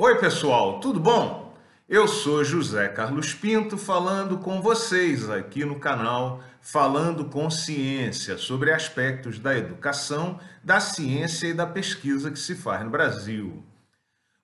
Oi, pessoal, tudo bom? Eu sou José Carlos Pinto falando com vocês aqui no canal Falando com Ciência sobre aspectos da educação, da ciência e da pesquisa que se faz no Brasil.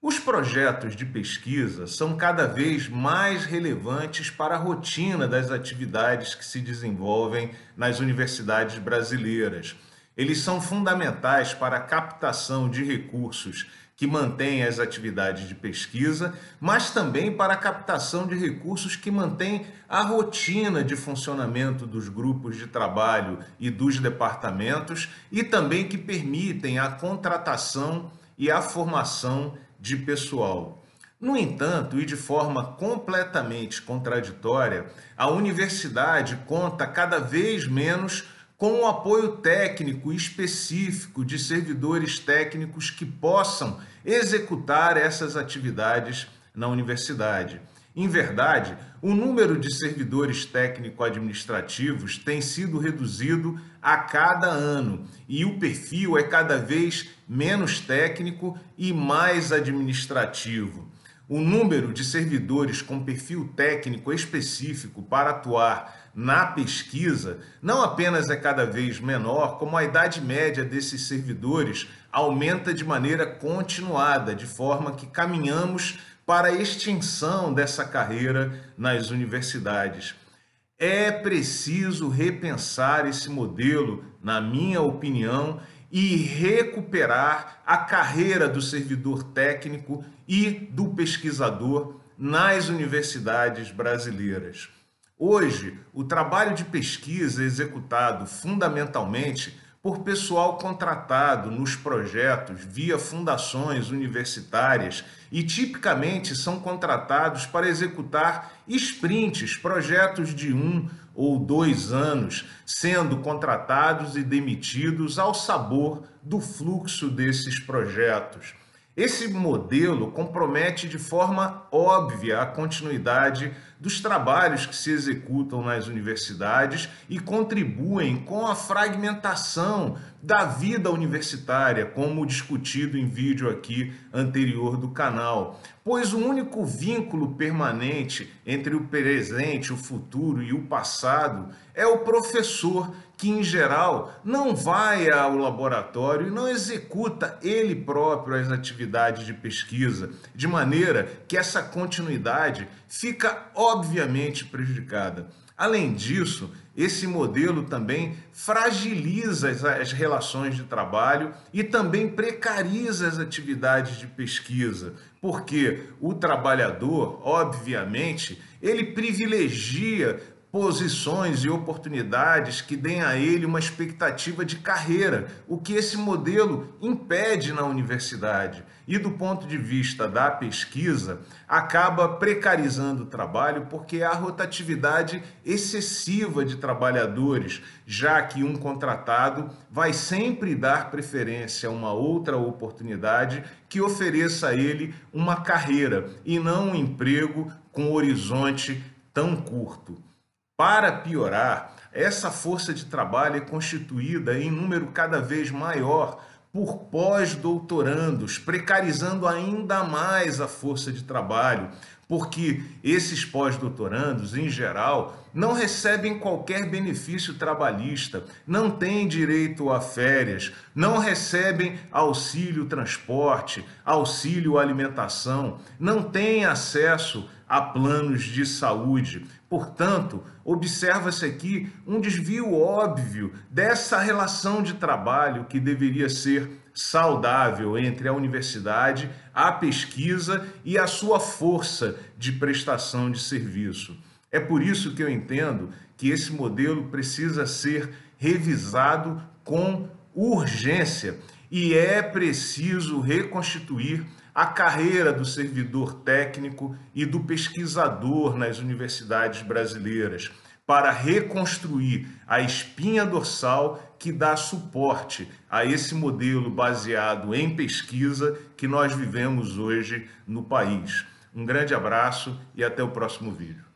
Os projetos de pesquisa são cada vez mais relevantes para a rotina das atividades que se desenvolvem nas universidades brasileiras. Eles são fundamentais para a captação de recursos que mantém as atividades de pesquisa, mas também para a captação de recursos que mantém a rotina de funcionamento dos grupos de trabalho e dos departamentos e também que permitem a contratação e a formação de pessoal. No entanto, e de forma completamente contraditória, a universidade conta cada vez menos com o apoio técnico específico de servidores técnicos que possam executar essas atividades na universidade. Em verdade, o número de servidores técnico-administrativos tem sido reduzido a cada ano e o perfil é cada vez menos técnico e mais administrativo. O número de servidores com perfil técnico específico para atuar na pesquisa não apenas é cada vez menor, como a idade média desses servidores aumenta de maneira continuada, de forma que caminhamos para a extinção dessa carreira nas universidades. É preciso repensar esse modelo, na minha opinião, e recuperar a carreira do servidor técnico e do pesquisador nas universidades brasileiras. Hoje, o trabalho de pesquisa é executado fundamentalmente por pessoal contratado nos projetos via fundações universitárias e tipicamente são contratados para executar sprints, projetos de um ou dois anos, sendo contratados e demitidos ao sabor do fluxo desses projetos. Esse modelo compromete de forma óbvia a continuidade dos trabalhos que se executam nas universidades e contribuem com a fragmentação da vida universitária, como discutido em vídeo aqui anterior do canal. Pois o único vínculo permanente entre o presente, o futuro e o passado é o professor, que em geral não vai ao laboratório e não executa ele próprio as atividades de pesquisa, de maneira que essa continuidade fica obviamente prejudicada. Além disso, esse modelo também fragiliza as, relações de trabalho e também precariza as atividades de pesquisa, porque o trabalhador, obviamente, ele privilegia posições e oportunidades que deem a ele uma expectativa de carreira, o que esse modelo impede na universidade. E do ponto de vista da pesquisa, acaba precarizando o trabalho porque há rotatividade excessiva de trabalhadores, já que um contratado vai sempre dar preferência a uma outra oportunidade que ofereça a ele uma carreira e não um emprego com horizonte tão curto. Para piorar, essa força de trabalho é constituída em número cada vez maior por pós-doutorandos, precarizando ainda mais a força de trabalho, porque esses pós-doutorandos, em geral, não recebem qualquer benefício trabalhista, não têm direito a férias, não recebem auxílio transporte, auxílio alimentação, não têm acesso a planos de saúde. Portanto, observa-se aqui um desvio óbvio dessa relação de trabalho que deveria ser saudável entre a universidade, a pesquisa e a sua força de prestação de serviço. É por isso que eu entendo que esse modelo precisa ser revisado com urgência e é preciso reconstituir a carreira do servidor técnico e do pesquisador nas universidades brasileiras para reconstruir a espinha dorsal que dá suporte a esse modelo baseado em pesquisa que nós vivemos hoje no país. Um grande abraço e até o próximo vídeo.